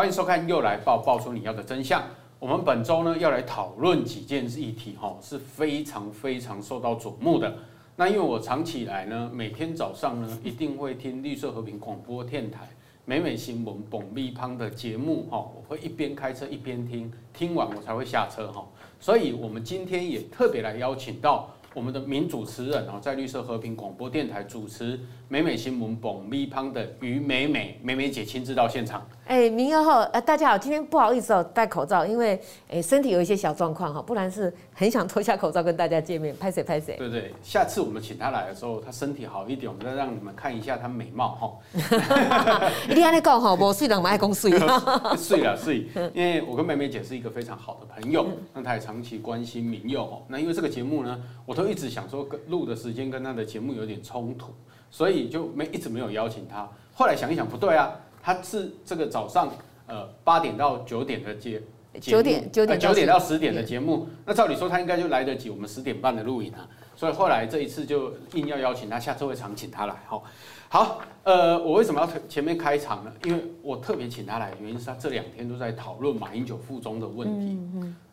欢迎收看《又来爆》，爆出你要的真相。我们本周呢要来讨论几件议题，哈，是非常非常受到瞩目的。那因为我长期以来呢，每天早上呢一定会听绿色和平广播电台美美新闻蹦咪胖的节目，哈，我会一边开车一边听，听完我才会下车，哈。所以我们今天也特别来邀请到。我们的名主持人哦，在绿色和平广播电台主持美美新闻蹦咪胖的于美美美美姐亲自到现场。哎，明儿好，呃，大家好，今天不好意思哦，戴口罩，因为哎身体有一些小状况哈，不然是很想脱下口罩跟大家见面，拍谁拍谁。对对，下次我们请他来的时候，他身体好一点，我们再让你们看一下他美貌哈。一定要你讲哈，我睡了，我爱公睡。睡了睡，因为我跟美美姐是一个非常好的朋友，那她也长期关心民幼哦。那因为这个节目呢，我都一直想说跟录的时间跟他的节目有点冲突，所以就没一直没有邀请他。后来想一想，不对啊。他是这个早上呃八点到九点的节九点九点九点到十点的节目，那照理说他应该就来得及我们十点半的录影啊，所以后来这一次就硬要邀请他，下次会常请他来哈。好，呃，我为什么要前面开场呢？因为我特别请他来，原因是他这两天都在讨论马英九附中的问题。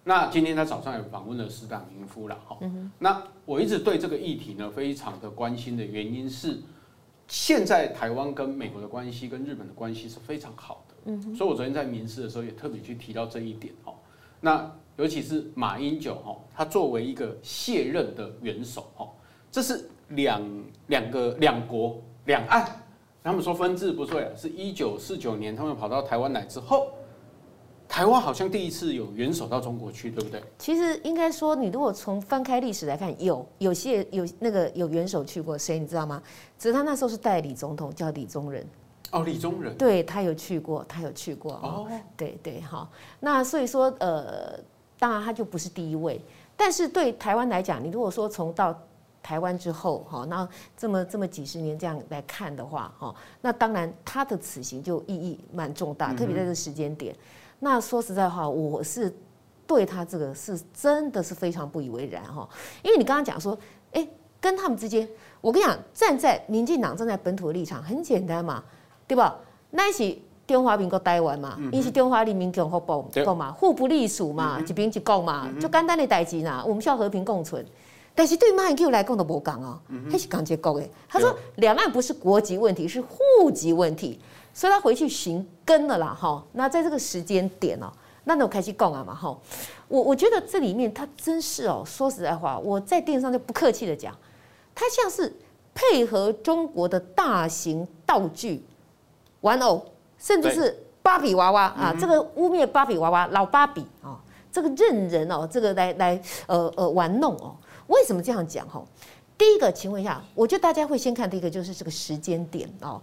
那今天他早上也访问了石党名夫了哈。那我一直对这个议题呢非常的关心的原因是。现在台湾跟美国的关系跟日本的关系是非常好的，嗯，所以我昨天在民事的时候也特别去提到这一点哦。那尤其是马英九哦，他作为一个卸任的元首哦，这是两两个两国两岸，他们说分治不对，是一九四九年他们跑到台湾来之后。台湾好像第一次有元首到中国去，对不对？其实应该说，你如果从翻开历史来看，有有些有那个有元首去过，谁你知道吗？只是他那时候是代理总统，叫李宗仁。哦，李宗仁。对，他有去过，他有去过。哦，对对好。那所以说，呃，当然他就不是第一位，但是对台湾来讲，你如果说从到台湾之后，哈，那这么这么几十年这样来看的话，哈，那当然他的此行就意义蛮重大，特别在这个时间点。那说实在话，我是对他这个是真的是非常不以为然哈，因为你刚刚讲说，哎，跟他们之间，我跟你讲，站在民进党站在本土的立场很简单嘛，对吧？那是中华民国台湾嘛，因是中华人民共和国够嘛，互不隶属嘛，一边一国嘛，就简单的代志呐，我们需要和平共存。但是对马英九来讲都无讲哦，他是讲结构的。他说两岸不是国籍问题，是户籍问题。所以他回去寻根了啦，哈。那在这个时间点哦，那我开始讲啊嘛，哈。我我觉得这里面他真是哦，说实在话，我在电视上就不客气的讲，他像是配合中国的大型道具玩偶，甚至是芭比娃娃啊，这个污蔑芭比娃娃老芭比啊，这个任人哦，这个来来呃呃玩弄哦。为什么这样讲哈？第一个，请问一下，我觉得大家会先看第一个就是这个时间点哦。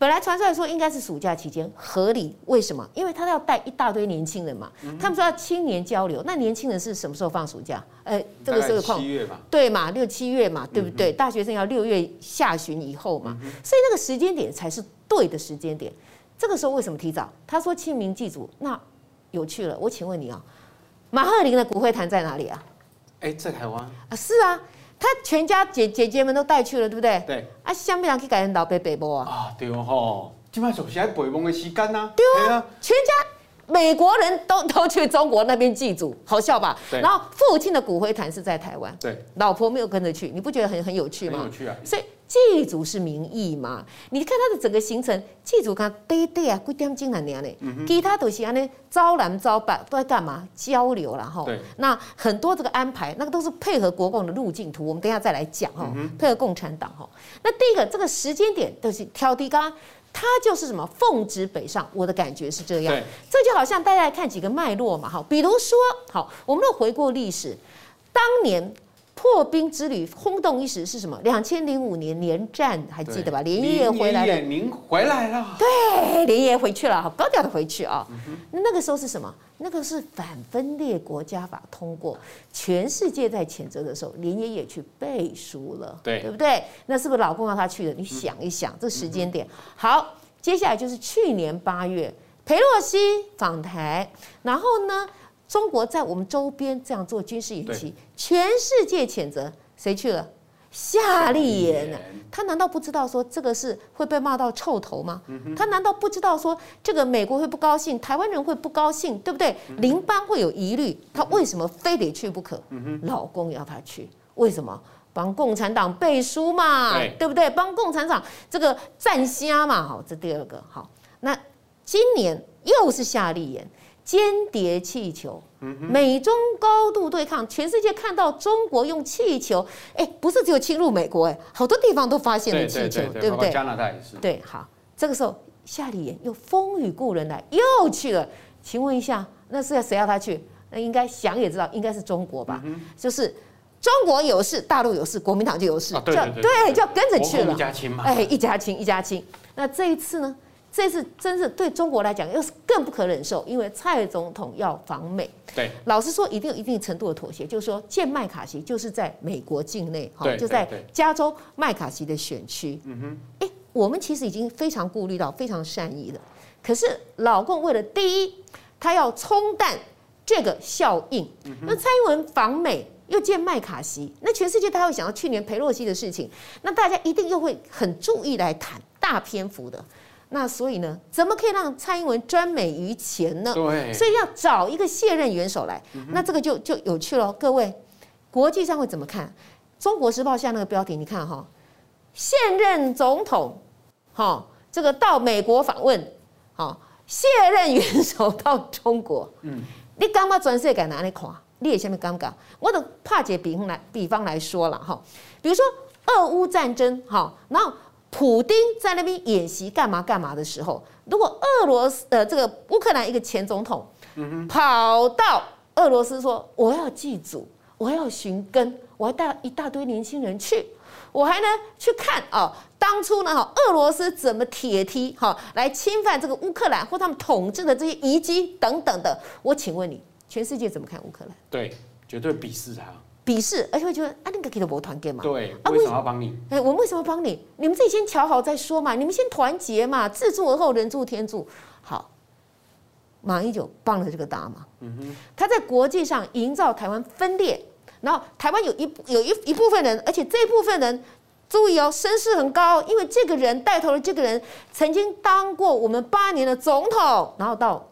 本来传出来说应该是暑假期间合理，为什么？因为他要带一大堆年轻人嘛。他们说要青年交流，那年轻人是什么时候放暑假？呃，这个时候七月嘛，对嘛，六七月嘛，对不对？大学生要六月下旬以后嘛，所以那个时间点才是对的时间点。这个时候为什么提早？他说清明祭祖，那有趣了。我请问你啊，马赫林的骨灰坛在哪里啊？哎，在台湾啊，是啊。他全家姐姐姐们都带去了，对不对？对。啊，想不想去改人老伯伯母啊？啊，对哦，今晚就是爱北梦的时间呐。对啊，全家美国人都 都去中国那边祭祖，好笑吧？对。然后父亲的骨灰坛是在台湾。对。老婆没有跟着去，你不觉得很很有趣吗？很有趣啊。所以。祭祖是民意嘛？你看他的整个行程，祭祖看对对啊，几点钟来年呢？其他都是安尼招揽招办，都在干嘛？交流了哈。那很多这个安排，那个都是配合国共的路径图，我们等一下再来讲哈。配合共产党哈。那第一个这个时间点都是挑剔，刚刚他就是什么奉旨北上，我的感觉是这样。这就好像大家来看几个脉络嘛，哈，比如说，好，我们都回顾历史，当年。破冰之旅轰动一时是什么？两千零五年连战还记得吧？连爷爷回来了，您回来了。对，连爷爷回去了，好高调的回去啊。嗯、那个时候是什么？那个是反分裂国家法通过，全世界在谴责的时候，连爷也去背书了，对，对不对？那是不是老公让他去的？你想一想，嗯、这时间点。好，接下来就是去年八月，裴洛西访台，然后呢？中国在我们周边这样做军事演习，对全世界谴责，谁去了？夏立言，他难道不知道说这个是会被骂到臭头吗？他难道不知道说这个美国会不高兴，台湾人会不高兴，对不对？邻邦会有疑虑，他为什么非得去不可？老公要他去，为什么？帮共产党背书嘛，对不对？帮共产党这个站虾嘛，好，这第二个好。那今年又是夏立言。间谍气球，美中高度对抗，全世界看到中国用气球，哎，不是只有侵入美国，哎，好多地方都发现了气球，对不对？加拿大也是。对，好，这个时候夏立言又风雨故人来，又去了。请问一下，那是要谁要他去？那应该想也知道，应该是中国吧？就是中国有事，大陆有事，国民党就有事，就对，就要跟着去了。一家亲嘛。哎，一家亲，一家亲。那这一次呢？这次真是对中国来讲又是更不可忍受，因为蔡总统要访美。对，老实说，一定有一定程度的妥协，就是说见麦卡锡就是在美国境内，哈，就在加州麦卡锡的选区。嗯哼，哎，我们其实已经非常顾虑到，非常善意了。可是老共为了第一，他要冲淡这个效应。那蔡英文访美又见麦卡锡，那全世界大家会想到去年裴洛西的事情，那大家一定又会很注意来谈大篇幅的。那所以呢，怎么可以让蔡英文专美于前呢？对，所以要找一个卸任元首来，那这个就就有趣了。各位，国际上会怎么看？中国时报下那个标题，你看哈，现任总统，哈，这个到美国访问，哈，卸任元首到中国，嗯，你干嘛转世界哪里看？你也下面尴尬。我的帕姐比方来比方来说了哈，比如说俄乌战争，哈，然后。普丁在那边演习干嘛干嘛的时候，如果俄罗斯呃这个乌克兰一个前总统，跑到俄罗斯说我要祭祖，我要寻根，我还带一大堆年轻人去，我还呢去看啊，当初呢哈俄罗斯怎么铁蹄哈来侵犯这个乌克兰或他们统治的这些遗迹等等的，我请问你，全世界怎么看乌克兰？对，绝对鄙视他。鄙视，而且会觉得啊，那个给的我团结嘛？对，为什么要帮你？哎、欸，我们为什么要帮你？你们自己先瞧好再说嘛，你们先团结嘛，自助而后人助天助。好，马英九帮了这个大忙。嗯哼，他在国际上营造台湾分裂，然后台湾有一有一一部分人，而且这一部分人注意哦，声势很高，因为这个人带头的这个人曾经当过我们八年的总统，然后到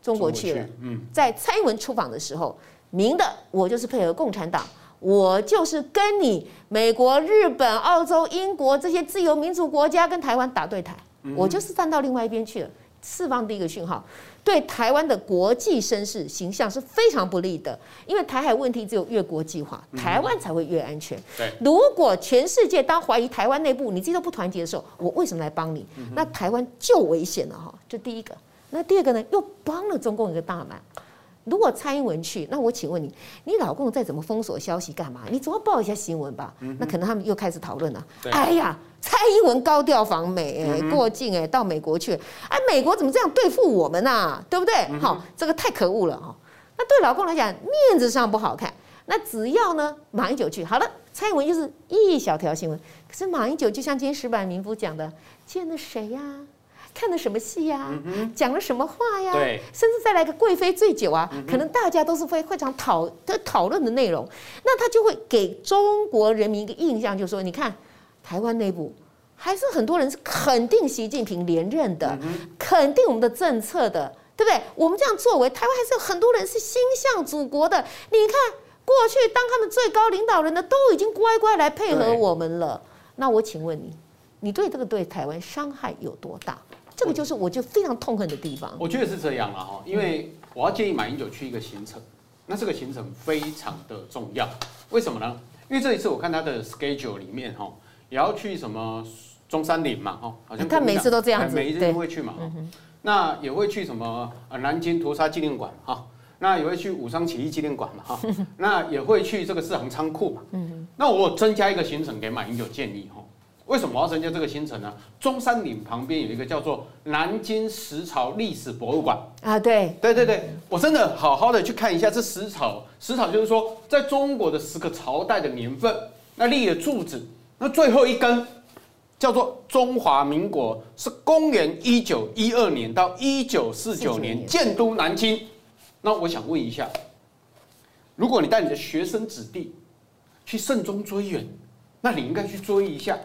中国去了。嗯，在蔡英文出访的时候。明的，我就是配合共产党，我就是跟你美国、日本、澳洲、英国这些自由民主国家跟台湾打对台，我就是站到另外一边去了，释放第一个讯号，对台湾的国际声势形象是非常不利的，因为台海问题只有越国际化，台湾才会越安全。对，如果全世界当怀疑台湾内部你自己都不团结的时候，我为什么来帮你？那台湾就危险了哈，这第一个。那第二个呢，又帮了中共一个大忙。如果蔡英文去，那我请问你，你老公再怎么封锁消息干嘛？你总要报一下新闻吧？那可能他们又开始讨论了。哎呀，蔡英文高调访美，哎，过境哎，到美国去，哎，美国怎么这样对付我们呐？对不对？好，这个太可恶了哈。那对老公来讲，面子上不好看。那只要呢，马英九去，好了，蔡英文就是一小条新闻。可是马英九就像今天石板民夫讲的，见了谁呀？看了什么戏呀？讲了什么话呀？对，甚至再来个贵妃醉酒啊，可能大家都是会会常讨的讨论的内容。那他就会给中国人民一个印象，就是说，你看台湾内部还是很多人是肯定习近平连任的，肯定我们的政策的，对不对？我们这样作为，台湾还是有很多人是心向祖国的。你看过去当他们最高领导人的都已经乖乖来配合我们了。那我请问你，你对这个对台湾伤害有多大？这个就是我就非常痛恨的地方。我觉得是这样了哈，因为我要建议马英九去一个行程，那这个行程非常的重要。为什么呢？因为这一次我看他的 schedule 里面哈，也要去什么中山陵嘛哈，好像他每次都这样子，每一次都会去嘛。那也会去什么南京屠杀纪念馆哈，那也会去武昌起义纪念馆嘛哈，那也会去这个四行仓库嘛。那我增加一个行程给马英九建议哈。为什么我要增加这个新城呢？中山陵旁边有一个叫做南京石朝历史博物馆。啊，对，对对对，我真的好好的去看一下这石朝，石朝就是说在中国的十个朝代的年份，那立的柱子，那最后一根叫做中华民国，是公元一九一二年到一九四九年。建都南京。那我想问一下，如果你带你的学生子弟去慎终追远，那你应该去追一下，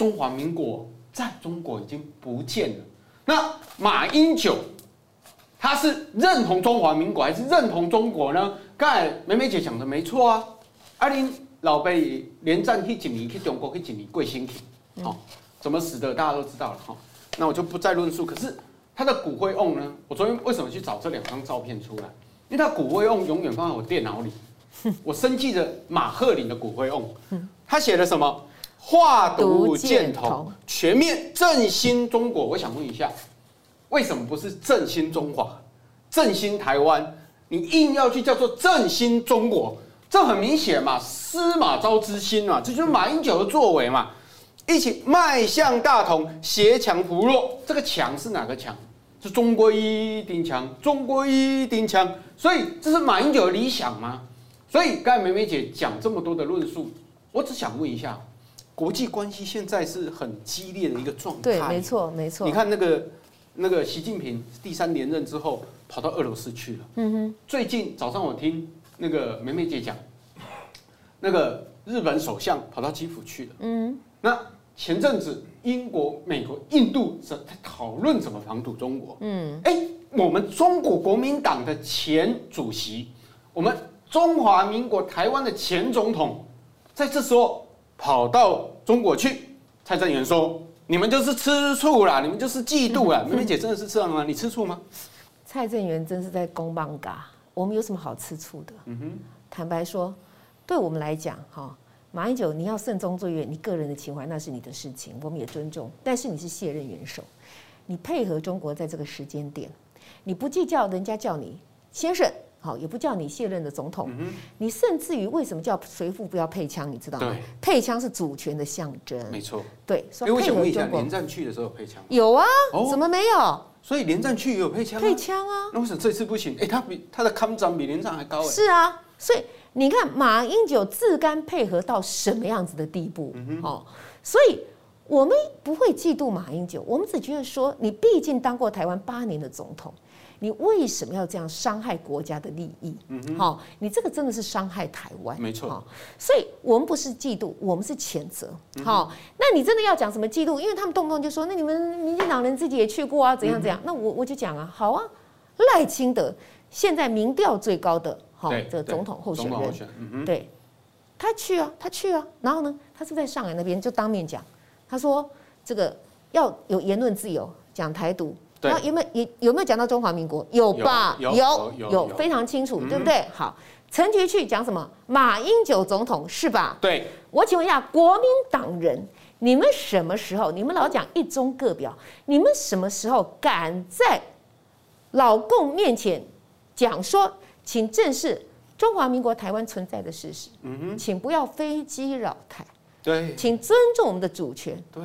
中华民国在中国已经不见了。那马英九他是认同中华民国还是认同中国呢？刚才梅梅姐讲的没错啊，阿林老贝连战去几年去中国去几年贵兴去，哦，怎么死的大家都知道了哈。那我就不再论述。可是他的骨灰瓮呢？我昨天为什么去找这两张照片出来？因为他骨灰瓮永远放在我电脑里。我生记着马赫林的骨灰瓮，他写了什么？画毒箭头，全面振兴中国。我想问一下，为什么不是振兴中华、振兴台湾？你硬要去叫做振兴中国，这很明显嘛，司马昭之心嘛，这就是马英九的作为嘛。一起迈向大同，协强扶弱。这个强是哪个强？是中国一定强，中国一定强。所以这是马英九的理想吗？所以刚才梅梅姐讲这么多的论述，我只想问一下，国际关系现在是很激烈的一个状态。对，没错，没错。你看那个那个习近平第三连任之后跑到俄罗斯去了。嗯哼。最近早上我听那个梅梅姐讲，那个日本首相跑到基辅去了。嗯。那前阵子英国、美国、印度在讨论怎么防堵中国。嗯。哎，我们中国国民党的前主席，我们。中华民国台湾的前总统，在这时候跑到中国去，蔡正元说：“你们就是吃醋啦，你们就是嫉妒啦。”梅梅姐真的是这样吗？你吃醋吗？蔡正元真是在公棒嘎，我们有什么好吃醋的？嗯哼，坦白说，对我们来讲，哈，马英九你要慎终追远，你个人的情怀那是你的事情，我们也尊重。但是你是卸任元首，你配合中国在这个时间点，你不计较人家叫你先生。好，也不叫你卸任的总统，嗯、你甚至于为什么叫随父不要配枪？你知道吗？配枪是主权的象征。没错。对，所以配合中国。连战去的时候有配枪？有啊，哦、怎么没有？所以连战去也有配枪、啊。配枪啊。那为什么这次不行？哎、欸，他比他的抗战比连战还高哎。是啊，所以你看马英九自甘配合到什么样子的地步？嗯。哦，所以我们不会嫉妒马英九，我们只觉得说，你毕竟当过台湾八年的总统。你为什么要这样伤害国家的利益？嗯哼，好，你这个真的是伤害台湾，没错。所以我们不是嫉妒，我们是谴责。好，那你真的要讲什么嫉妒？因为他们动不动就说，那你们民进党人自己也去过啊，怎样怎样？那我我就讲啊，好啊，赖清德现在民调最高的，好，这个总统候选人，嗯对，他去啊，他去啊，然后呢，他是在上海那边就当面讲，他说这个要有言论自由，讲台独。那有没有有有没有讲到中华民国？有吧？有有有非常清楚，对不对？好，陈菊去讲什么？马英九总统是吧？对。我请问一下，国民党人，你们什么时候？你们老讲一中各表，你们什么时候敢在老共面前讲说，请正视中华民国台湾存在的事实？嗯哼，请不要飞机扰台。对。请尊重我们的主权。对。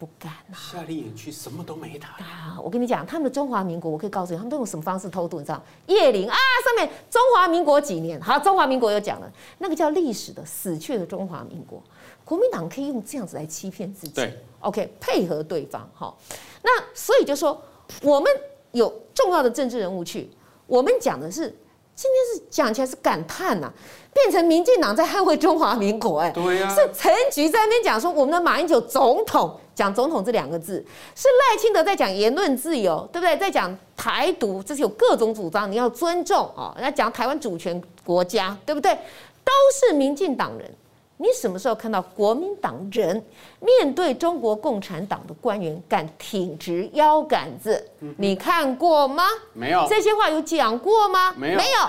不敢啊！夏令营去什么都没谈啊！我跟你讲，他们的中华民国，我可以告诉你，他们都用什么方式偷渡？你知道？叶灵啊，上面中华民国几年？好，中华民国又讲了，那个叫历史的死去的中华民国，国民党可以用这样子来欺骗自己。对，OK，配合对方。好，那所以就说，我们有重要的政治人物去，我们讲的是。今天是讲起来是感叹呐、啊，变成民进党在捍卫中华民国哎、欸，对呀、啊，是陈菊在那边讲说我们的马英九总统讲总统这两个字，是赖清德在讲言论自由，对不对？在讲台独，这是有各种主张，你要尊重啊，要讲台湾主权国家，对不对？都是民进党人。你什么时候看到国民党人面对中国共产党的官员敢挺直腰杆子？你看过吗？没有。这些话有讲过吗？没有。没有。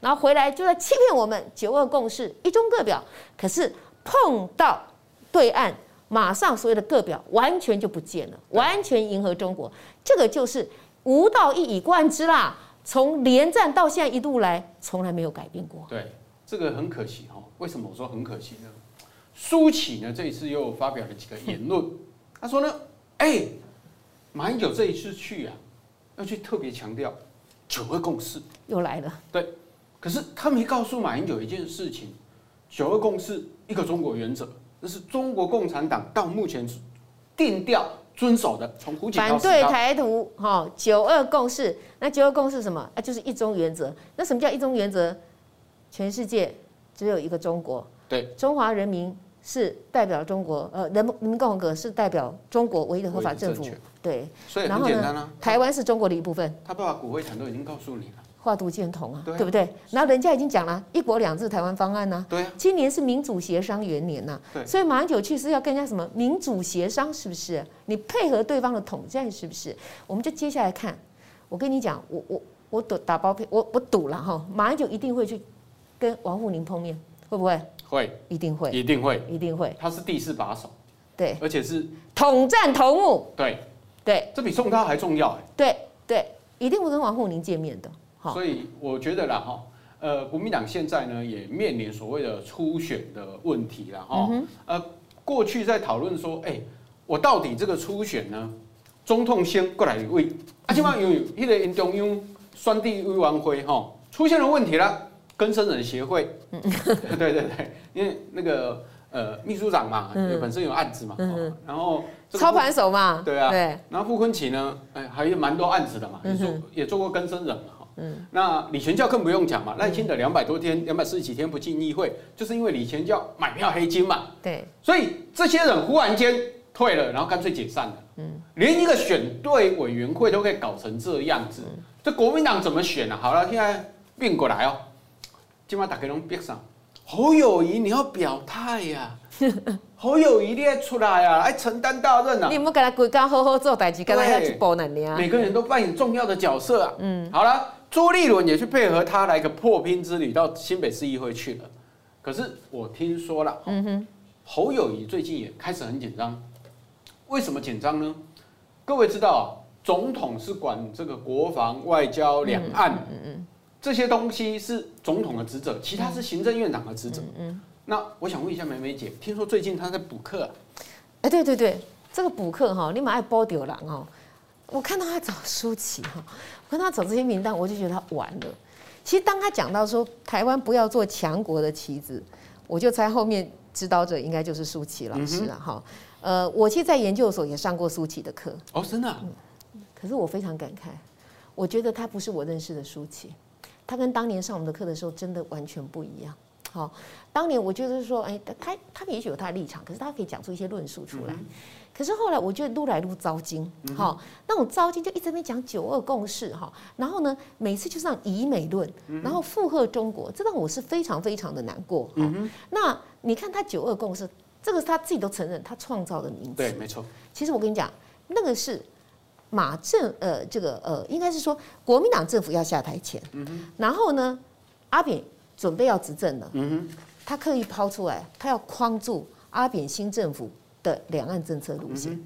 然后回来就在欺骗我们九二共识、一中各表。可是碰到对岸，马上所有的各表完全就不见了，完全迎合中国。这个就是无道一以贯之啦。从连战到现在一路来，从来没有改变过。对。这个很可惜哈，为什么我说很可惜呢？苏起呢这一次又发表了几个言论，他说呢，哎，马英九这一次去啊，要去特别强调九二共识又来了。对，可是他没告诉马英九一件事情，九二共识一个中国原则，这是中国共产党到目前定调遵守的，从胡锦涛反对台独哈，九二共识，那九二共识什么？啊，就是一中原则。那什么叫一中原则？全世界只有一个中国，对，中华人民是代表中国，呃，人民共和国是代表中国唯一的合法政府，对。所以很简单啊。台湾是中国的一部分。他爸爸骨灰坛都已经告诉你了。画图见同啊，对，啊对不对？然后人家已经讲了一国两制台湾方案呢、啊。对、啊。今年是民主协商元年呐、啊。对。所以马英九去是要跟人家什么民主协商，是不是？你配合对方的统战，是不是？我们就接下来看。我跟你讲，我我我赌打包票，我我赌了哈，马英九一定会去跟王沪宁碰面，会不会？会。一定会。一定会。一定会。他是第四把手。对。而且是统战头目。对。对。这比宋涛还重要哎。对对，一定会跟王沪宁见面的。所以我觉得啦哈，呃，国民党现在呢也面临所谓的初选的问题了哈。呃，过去在讨论说，哎，我到底这个初选呢，中统先过来一位，啊，起码有那个因中央选举委员会哈出现了问题了，更生人协会，对对对，因为那个呃秘书长嘛，本身有案子嘛，然后操盘手嘛，对啊，对，然后傅昆萁呢，哎，还有蛮多案子的嘛，也做也做过更生人嘛。嗯，那李全教更不用讲嘛，赖清德两百多天，两百四十几天不进议会，就是因为李全教买票黑金嘛。对，所以这些人忽然间退了，然后干脆解散了。嗯，连一个选对委员会都可以搞成这样子，这国民党怎么选啊？好了，现在变过来哦，今晚打开龙边上，侯友谊你要表态呀，侯友谊你要出来啊，来承担大任啊！你有没有跟他规工好好做代志，跟他要去补能力啊？每个人都扮演重要的角色啊。嗯，好了。朱立伦也去配合他来个破冰之旅，到新北市议会去了。可是我听说了，嗯哼，侯友谊最近也开始很紧张。为什么紧张呢？各位知道啊，总统是管这个国防、外交、两岸，嗯嗯，这些东西是总统的职责，其他是行政院长的职责。嗯，那我想问一下梅梅姐，听说最近她在补课？哎，对对对，这个补课哈，你蛮爱包丢人哦。我看到他找舒淇哈。我看他找这些名单，我就觉得他完了。其实当他讲到说台湾不要做强国的棋子，我就猜后面指导者应该就是舒淇老师了哈。呃，我其实，在研究所也上过舒淇的课。哦，真的。可是我非常感慨，我觉得他不是我认识的舒淇，他跟当年上我们的课的时候真的完全不一样。好，当年我就是说，哎，他他也许有他的立场，可是他可以讲出一些论述出来。可是后来我觉得撸来撸糟心，哈，那种糟心就一直在讲九二共识，哈，然后呢，每次就是让以美论，然后附和中国，这让我是非常非常的难过，哈。那你看他九二共识，这个是他自己都承认他创造的名词，对，没错。其实我跟你讲，那个是马政，呃，这个呃，应该是说国民党政府要下台前，然后呢，阿扁准备要执政了，他刻意抛出来，他要框住阿扁新政府的两岸政策路线，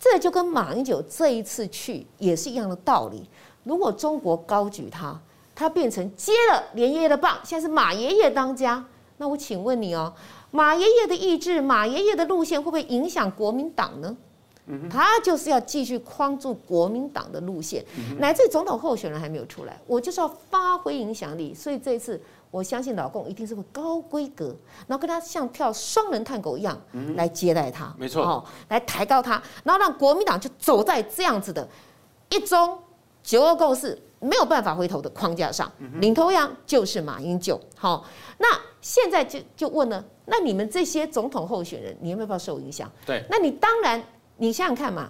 这就跟马英九这一次去也是一样的道理。如果中国高举他，他变成接了连爷爷的棒，现在是马爷爷当家，那我请问你哦，马爷爷的意志，马爷爷的路线会不会影响国民党呢？他就是要继续框住国民党的路线，乃至总统候选人还没有出来，我就是要发挥影响力。所以这一次。我相信老共一定是会高规格，然后跟他像跳双人探狗一样来接待他，没错，哦，来抬高他，然后让国民党就走在这样子的一中九二共识没有办法回头的框架上，领头羊就是马英九。好，那现在就就问了，那你们这些总统候选人，你有没有受影响？对，那你当然，你想想看嘛，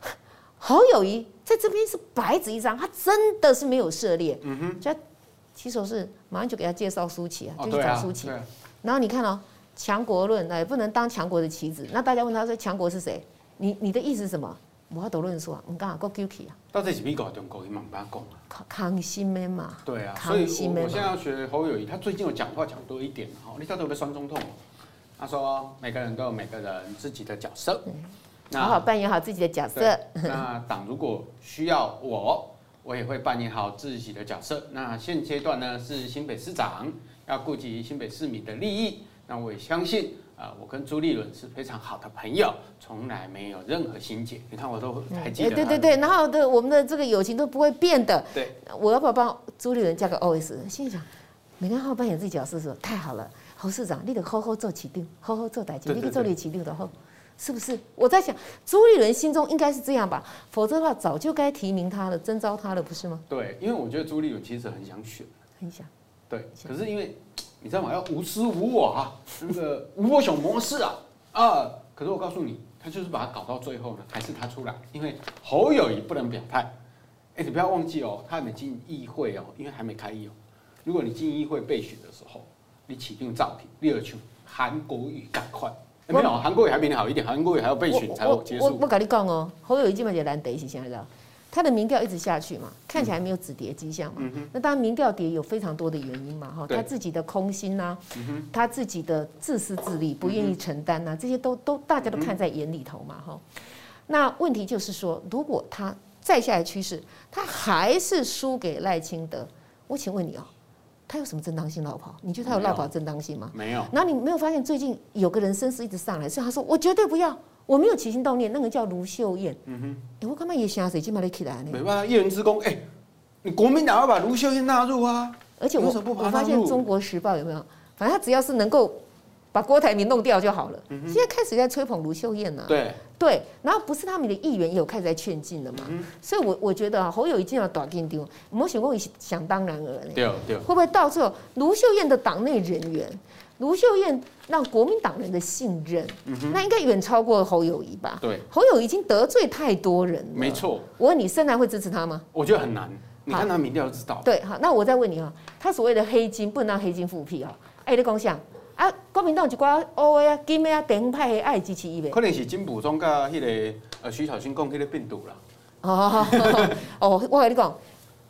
侯友谊在这边是白纸一张，他真的是没有涉猎，嗯哼，起手是马上就给他介绍舒淇啊，就去找舒淇。然后你看哦，强国论那也不能当强国的棋子。那大家问他说强国是谁？你你的意思是什么？我要讨论述啊，你刚好够 guilty 啊。到底是美国还是中国？你慢慢讲啊。康康熙妹嘛。对啊，所以我现在要学侯友谊，他最近有讲话讲多一点哈。你到底有没有酸中痛。他说每个人都有每个人自己的角色，好好扮演好自己的角色。那党如果需要我。我也会扮演好自己的角色。那现阶段呢，是新北市长要顾及新北市民的利益。那我也相信啊，我跟朱立伦是非常好的朋友，从来没有任何心结。你看我都还记得。对对对，然后的我们的这个友情都不会变的。对，我要不要帮朱立伦加个 OS？心里想，每个人好好扮演自己角色的时候，太好了。侯市长，你得好好做起定，好好做代志，你去做你起定的后。是不是？我在想，朱立伦心中应该是这样吧，否则的话早就该提名他了，征召他了，不是吗？对，因为我觉得朱立伦其实很想选，很想。对，可是因为你知道吗？要无私无我啊，那个无我熊模式啊啊！可是我告诉你，他就是把它搞到最后呢，还是他出来，因为侯友宜不能表态。哎，你不要忘记哦，他还没进议会哦，因为还没开议哦。如果你进议会备选的时候，你起定造题，第二句韩国语赶快，没有韩国瑜还比你好一点，韩国瑜还要备选才有结束。我我跟你讲哦，侯友宜基本就难得是现在的。他的民调一直下去嘛，看起来没有止跌迹象嘛。嗯、那当然，民调跌有非常多的原因嘛，哈，他自己的空心呐、啊，嗯、他自己的自私自利，不愿意承担呐、啊，这些都都大家都看在眼里头嘛，哈。那问题就是说，如果他再下来趋势，他还是输给赖清德，我请问你哦，他有什么正当性落跑？你觉得他有落跑正当性吗？没有。然后你没有发现最近有个人声势一直上来，所以他说我绝对不要。我没有起心动念，那个叫卢秀燕。嗯哼，欸、我干嘛也想谁？起码得起来呢？没办法，一人之功。哎、欸，你国民党要把卢秀燕纳入啊！而且我我发现《中国时报》有没有？反正他只要是能够把郭台铭弄掉就好了。嗯、现在开始在吹捧卢秀燕了、啊。对对，然后不是他们的议员也有开始在劝进了嘛？嗯、所以我，我我觉得啊，侯友宜要短定丢，我们选过想当然而已。对对，会不会到最后卢秀燕的党内人员？卢秀燕让国民党人的信任，嗯、那应该远超过侯友谊吧？对，侯友宜已经得罪太多人了。没错，我问你，深蓝会支持他吗？我觉得很难，你看他民调就知道。对，好，那我再问你啊，他所谓的黑金不能让黑金复辟啊？哎，你讲啥啊？国民党一寡乌的啊、金的啊、地方派的爱支持伊袂？可能是金溥聪甲迄个呃徐小新讲迄个病毒啦。哦 哦，我跟你讲，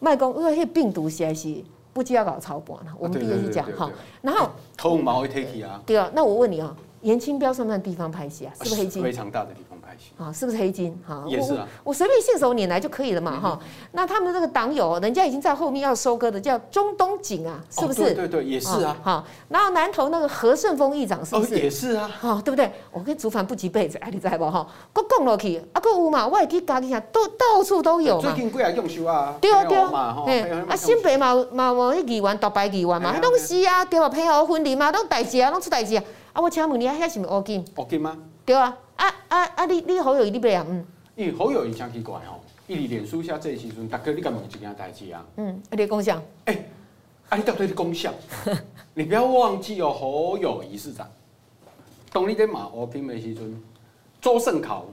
卖讲因为迄个病毒实在是。不知要搞操盘了，我们第一个是讲哈，然后偷毛会 take 啊，对啊，那我问你啊，颜清标算不算地方派系啊？是不是黑金？非常大的地方。啊，是不是黑金？哈，也是啊。我随便信手拈来就可以了嘛，哈。那他们的这个党友，人家已经在后面要收割的，叫中东锦啊，是不是？对对对，也是啊。好，然后南投那个何顺峰议长，是不是？也是啊。哈，对不对？我跟竹凡不及辈子，哎，你知不？哈，我讲落去，啊，个有嘛？我也去家己下，都到处都有嘛。最近几下用修啊。对啊对啊。啊，新北嘛嘛无迄议员，独白议员嘛，迄拢是啊，对啊，配合婚礼嘛，拢代志啊，拢出代志啊。啊，我请问你啊，遐是毋是乌金？乌金吗？对啊。啊啊啊！你你好友宜你不要嗯，因为好友宜真奇怪哦，伊伫脸书写这时阵，大哥你敢问一件代志啊？嗯，你讲啥？哎、欸，啊你到底是讲啥？你不要忘记哦，好友仪市长，当你在骂乌金的时阵，周圣考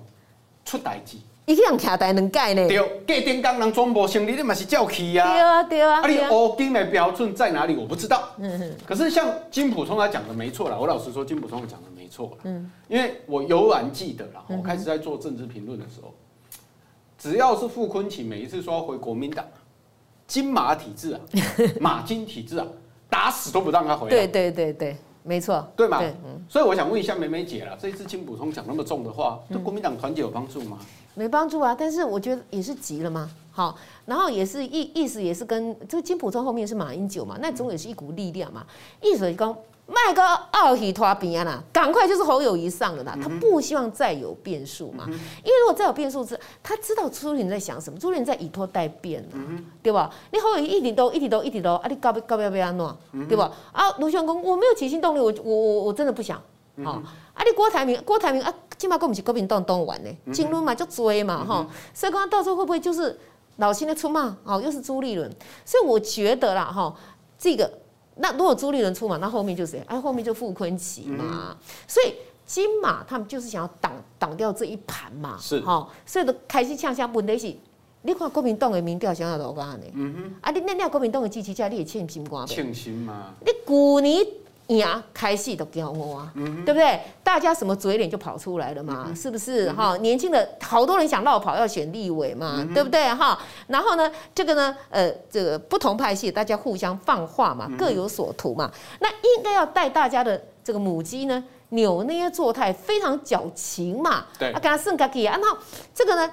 出代志。伊去人徛台两届呢？对，过顶工人总无成立，你嘛是照去啊？对啊，对啊。啊，你乌金的标准在哪里？我不知道。嗯哼。可是像金普通他讲的没错啦，我老实说，金普通讲的没错。嗯。因为我犹然记得啦，我开始在做政治评论的时候，只要是傅昆萁每一次说要回国民党，金马体制啊，马金体制啊，打死都不让他回来。对对对对。没错，对吗？对，嗯，所以我想问一下梅梅姐了，这一次金普通讲那么重的话，对国民党团结有帮助吗？没帮助啊，但是我觉得也是急了嘛。好，然后也是意意思也是跟这个金普通后面是马英九嘛，那总也是一股力量嘛，意思是讲。麦个奥喜拖边啊，赶快就是侯友谊上了啦。他不希望再有变数嘛，因为如果再有变数，是他知道朱立伦在想什么，朱立伦在以拖待变啊，对吧？你侯友谊一直都一直都一直都啊，你搞不搞不要不要弄，对吧？啊，卢秀燕讲我没有起心动念，我我我我真的不想，好啊，你郭台铭郭台铭啊，起码跟我们是国民党党员呢，金轮嘛就追嘛哈，所以讲到时候会不会就是老新的出骂？哦，又是朱立伦，所以我觉得啦哈，这个。那如果朱立伦出马，那后面就是谁？哎，后面就傅昆奇嘛。嗯、所以金马他们就是想要挡挡掉这一盘嘛。是，好，所以都开始呛呛问题是，你看国民党的民调想要怎么样呢？嗯哼。啊，你那那国民党的支持者，你也欠心肝呗？欠心嘛。你去年。呀，开戏都骄傲啊，对不对？大家什么嘴脸就跑出来了嘛，嗯、是不是？哈、嗯，年轻的好多人想绕跑要选立委嘛，嗯、对不对？哈，然后呢，这个呢，呃，这个不同派系大家互相放话嘛，各有所图嘛。嗯、那应该要带大家的这个母鸡呢，扭捏作态，非常矫情嘛。对，啊，给他送个气啊。然后这个呢，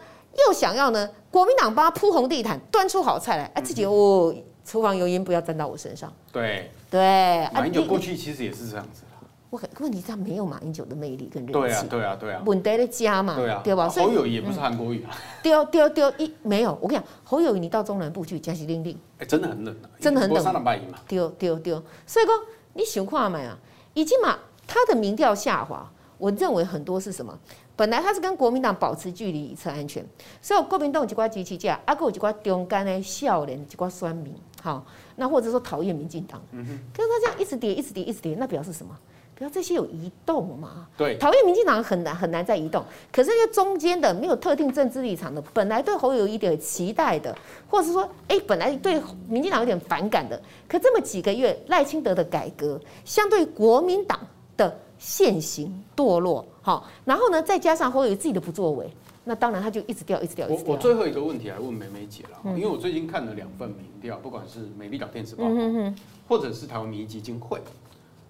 又想要呢，国民党帮他铺红地毯，端出好菜来，哎，自己哦。厨房油烟不要沾到我身上。对对，马英九过去其实也是这样子。我问题他没有马英九的魅力跟人气。对啊对啊对啊。问题的家嘛，对啊，对吧？侯友宜也不是韩国语啊。丢丢丢一没有，我跟你讲，侯友宜你到中南部去，加西令令，哎，真的很冷啊，真的很冷。丢丢丢，所以说你想看没啊？已经嘛，他的民调下滑，我认为很多是什么？本来他是跟国民党保持距离以策安全，所以国民党有几挂机器架，阿哥有几挂中间的少年，几挂酸民，好，那或者说讨厌民进党，嗯哼，可是他这样一直跌，一直跌，一直跌，那表示什么？表示这些有移动嘛？对，讨厌民进党很难很难再移动，可是那些中间的没有特定政治立场的，本来对侯友宜有点期待的，或者是说，哎，本来对民进党有点反感的，可这么几个月赖清德的改革，相对国民党的现行堕落。好，然后呢，再加上侯友宜自己的不作为，那当然他就一直掉，一直掉，一直掉。我我最后一个问题来问美美姐了，因为我最近看了两份民调，不管是美丽岛电子报，或者是台湾民意基金会，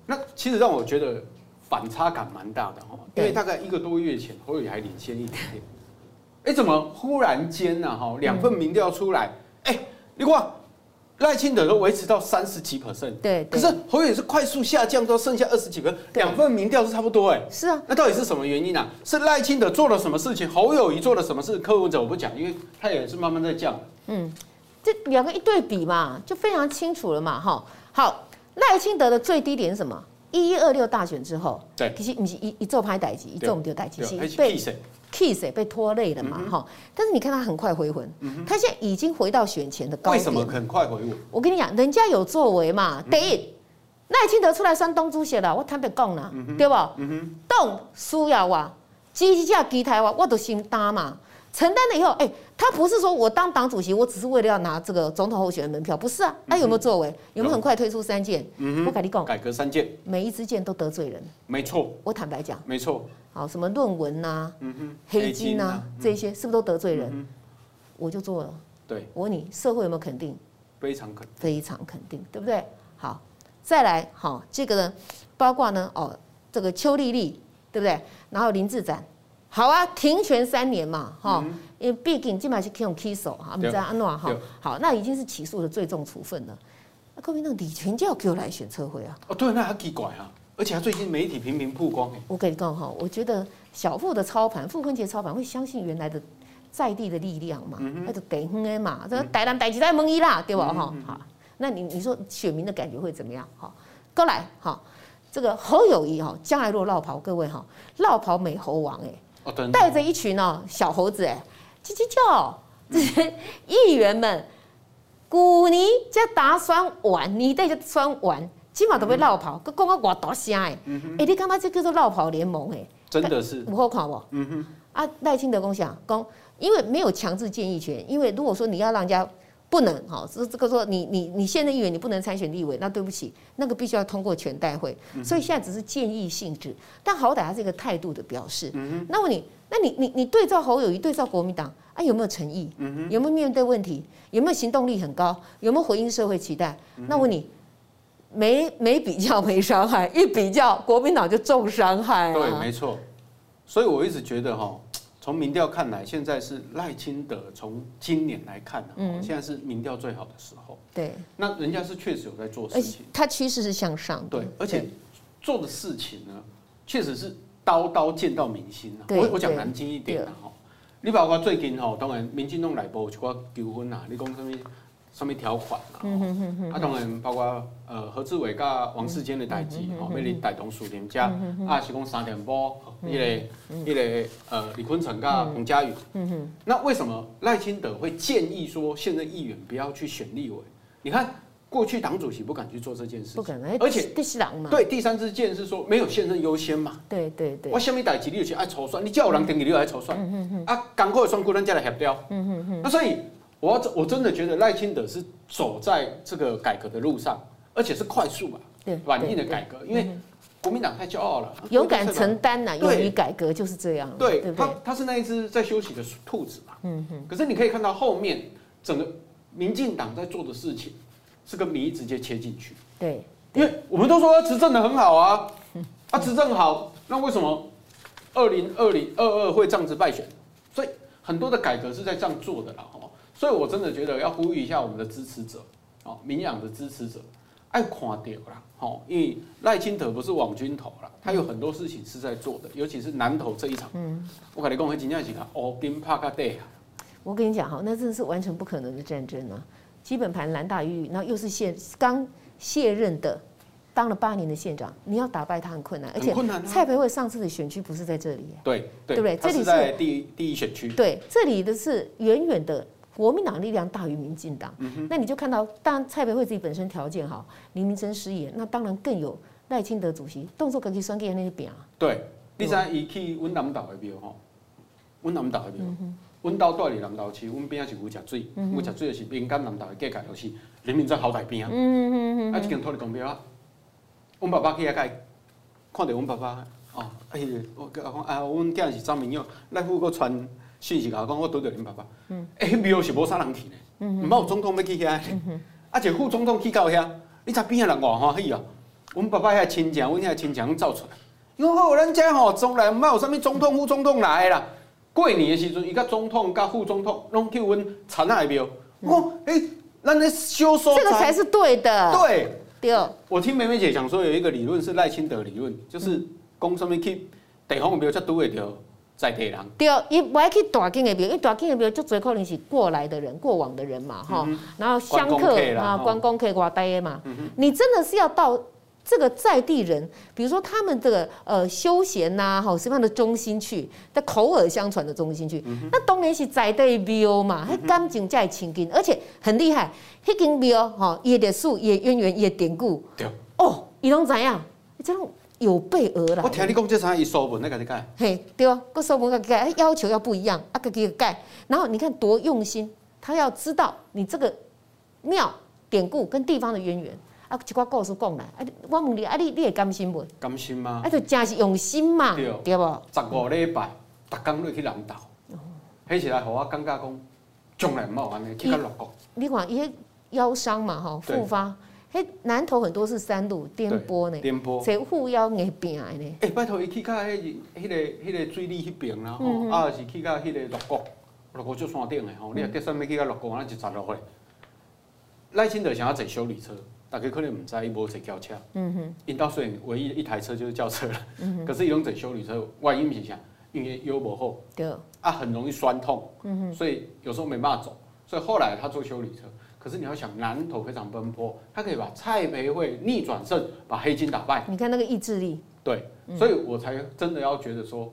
那其实让我觉得反差感蛮大的哈，因为大概一个多月前侯友宜还领先一点点，哎，怎么忽然间呢？哈，两份民调出来，哎，你看。赖清德都维持到三十几 percent，对，可是侯友宜是快速下降到剩下二十几 percent，两份民调是差不多哎，是啊，那到底是什么原因啊？是赖清德做了什么事情？侯友宜做了什么事？柯文哲我不讲，因为他也是慢慢在降。嗯，这两个一对比嘛，就非常清楚了嘛，哈。好，赖清德的最低点是什么？一一二六大选之后，对，其实你是一一做拍代级，一做我们就代级，被。Kiss 被拖累了嘛？哈、嗯，但是你看他很快回魂，嗯、他现在已经回到选前的高点。为什么很快回魂？我跟你讲，人家有作为嘛。第一，赖清德出来选党主席了，我坦白讲啦，对吧？党需要我，机架机台我，我都心担嘛。承担了以后，哎、欸，他不是说我当党主席，我只是为了要拿这个总统候选人门票，不是啊？他有没有作为？有没有很快推出三件？嗯、我跟你讲，改革三件，每一支箭都得罪人。没错，我坦白讲，没错。好，什么论文呐、啊，嗯、黑金呐、这些是不是都得罪人？嗯、我就做了。对，我问你，社会有没有肯定？非常肯定，非常肯定，对不对？好，再来，好，这个呢，包括呢，哦，这个邱丽丽，对不对？然后林志展，好啊，停权三年嘛，哈、嗯，因为毕竟基本上是可以用起诉哈，我们在安诺哈，好，那已经是起诉的最重处分了。那国民党李全教给我来选测绘啊？哦，对，那很奇怪啊。而且他最近媒体频频曝光，我跟你讲哈，我觉得小富的操盘，傅昆杰操盘会相信原来的在地的力量嘛，那就地方的嘛，这个台南台积在蒙伊啦，对吧？哈，好，那你你说选民的感觉会怎么样？哈，过来哈，这个侯友宜哈，将来若落跑，各位哈，落跑美猴王哎，带着一群哦小猴子哎，叽叽叫，这些议员们，古尼加打算玩，你带着算玩。起码都被落跑，佮讲个偌大声诶，哎，你感觉这叫做绕跑联盟诶，真的是，有好看不？嗯哼，啊，赖清德讲啥？讲因为没有强制建议权，因为如果说你要让人家不能哈，这这个说你你你现任议员你不能参选立委，那对不起，那个必须要通过全代会，所以现在只是建议性质，但好歹它是一个态度的表示。嗯哼，那问你，那你你你对照侯友谊，对照国民党啊，有没有诚意？嗯哼，有没有面对问题？有没有行动力很高？有没有回应社会期待？那问你。没没比较没伤害，一比较国民党就重伤害。对，没错。所以我一直觉得哈，从民调看来，现在是赖清德从今年来看，嗯，现在是民调最好的时候。对。那人家是确实有在做事情，他趋势是向上。对，而且做的事情呢，确实是刀刀见到明星啊。我我讲难听一点哈，你包括最近哈，当然民进党内部就讲纠纷啊，你讲什么？上面条款啊，啊，当然包括呃何志伟跟王世坚的代志，吼，要你带动数点加，啊，是讲三点波，一个一个呃李坤城跟洪嘉瑜，那为什么赖清德会建议说现任议员不要去选立委？你看过去党主席不敢去做这件事，不敢，而且第四党嘛，对，第三支箭是说没有现任优先嘛，对对对，我下面代志你就去爱筹算，你叫有人定你就爱筹算，啊，刚过的算过人家来协调，那所以。我我真的觉得赖清德是走在这个改革的路上，而且是快速啊，软硬的改革。因为国民党太骄傲了，勇敢承担呐，勇于改革就是这样。对，他他是那一只在休息的兔子嘛。嗯哼。可是你可以看到后面整个民进党在做的事情，是跟民意直接切进去。对，因为我们都说他执政的很好啊，他执政好，那为什么二零二零二二会这样子败选？所以很多的改革是在这样做的啦。所以，我真的觉得要呼吁一下我们的支持者，哦，民养的支持者，爱看到啦，哦，因为赖清德不是网军头啦，他有很多事情是在做的，尤其是南投这一场，嗯，我跟你讲，真正是个乌金帕卡地啊。我跟你讲哈，那真的是完全不可能的战争啊！基本盘蓝大于绿，然后又是现刚卸任的当了八年的县长，你要打败他很困难，而且蔡培慧上次的选区不是在这里耶，对对对不对他这里是在第一第一选区。对，这里的是远远的国民党力量大于民进党，那你就看到，当然蔡培慧自己本身条件好，林明溱失言，那当然更有赖清德主席动作跟去选举的那些饼啊，对，你知伊去阮南投的庙吼，阮南投的庙，阮兜住伫南岛市，阮边仔是有食水，有食水就是民间南岛的价格就是林明溱后台边啊，啊一间土地公庙啊，阮爸爸去遐甲伊看到阮爸爸，哦，哎，我甲讲啊，阮囝是张明勇，赖副阁传讯息甲我讲，我拄着恁爸爸，哎，迄庙是无啥人去呢，毋捌有总统要去遐，啊，一个副总统去到遐，你知边仔人偌欢喜哦，阮爸爸遐亲戚，阮遐亲戚拢走出来。因为吼，咱遮吼从来毋捌有啥物总统、副总统来啦。过年的时阵，伊甲总统、甲副总统拢去阮田仔庙。我讲，哎，咱咧修说。这个才是对的。对。对。我听梅梅姐讲说，有一个理论是赖清德理论，就是讲什么去地方庙才拄会着在地人。对，伊不爱去大间的庙，因为大间的庙就最可能是过来的人、过往的人嘛，哈、嗯。然后香客啊，观光客外带的嘛。嗯、你真的是要到。这个在地人，比如说他们这个呃休闲呐，哈什么样的中心去，在口耳相传的中心去，嗯、那当然是在地庙嘛，还干净再清净，而且很厉害，迄间庙哈也的树也渊源也典故，对哦，伊拢怎样？这种有备而来。我听你讲这啥？伊收文那个你改？嘿，对哦，个收文个改，要求要不一样，啊个给改，然后你看多用心，他要知道你这个庙典故跟地方的渊源。啊，一寡故事讲来，啊，我问你，啊，你你会甘心不？甘心吗？啊，就真是用心嘛，对，对不？十五礼拜，逐工落去南投，迄时来，互我感觉讲，从来毋好安尼去到六国。你看，伊迄腰伤嘛，吼，复发，迄南投很多是山路颠簸呢，颠簸，所以护腰硬病的呢。诶，拜托，伊去到迄个、迄个、迄个水里迄边啦，吼，啊，是去到迄个六国，六国就山顶的吼，你若计算要去到六国，那就十六岁。赖清德想要坐修理车。大家可能唔知伊无坐轿车，嗯哼，因到虽然唯一一台车就是轿车了，嗯哼，可是伊拢坐修理车，原因是啥？因为腰不好，对，啊，很容易酸痛，嗯哼，所以有时候没办法走，所以后来他坐修理车。可是你要想，南投非常奔波，他可以把蔡培慧逆转胜，把黑金打败。你看那个意志力，对，所以我才真的要觉得说，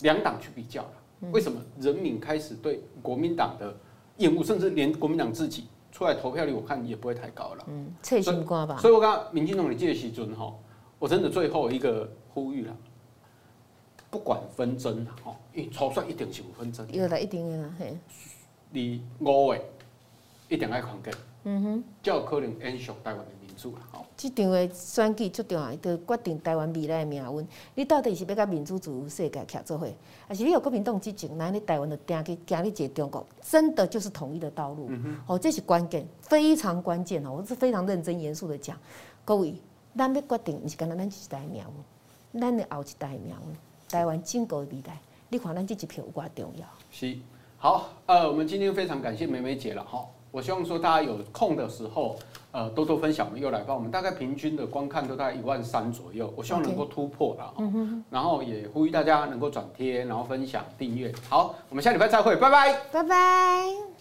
两党去比较了，为什么人民开始对国民党的厌恶，甚至连国民党自己。出来投票率我看也不会太高了，嗯，脆心瓜吧。所以我刚刚民进党你记得时阵哈，我真的最后一个呼吁了，不管纷争哈，因为初选一定是有纷争，有的一定的嘿，你五位一定爱团结，嗯哼，才有可能延续台湾的民主了，好。这场的选举最重要，就决定台湾未来的命运。你到底是要甲民主自由世界徛做伙，还是你有国民党执政，那你台湾就定去行你一个中国，真的就是统一的道路。嗯、哦，这是关键，非常关键哦！我是非常认真严肃的讲，各位，咱要决定，不是干那咱一代的命运，咱的后一代的命运，台湾整个的未来，你看咱这一票有多重要？是，好，呃，我们今天非常感谢梅梅姐了哈。我希望说大家有空的时候。呃，多多分享，我们又来帮我们大概平均的观看都大概一万三左右，我希望能够突破了.然后也呼吁大家能够转贴，然后分享、订阅。好，我们下礼拜再会，拜拜，拜拜。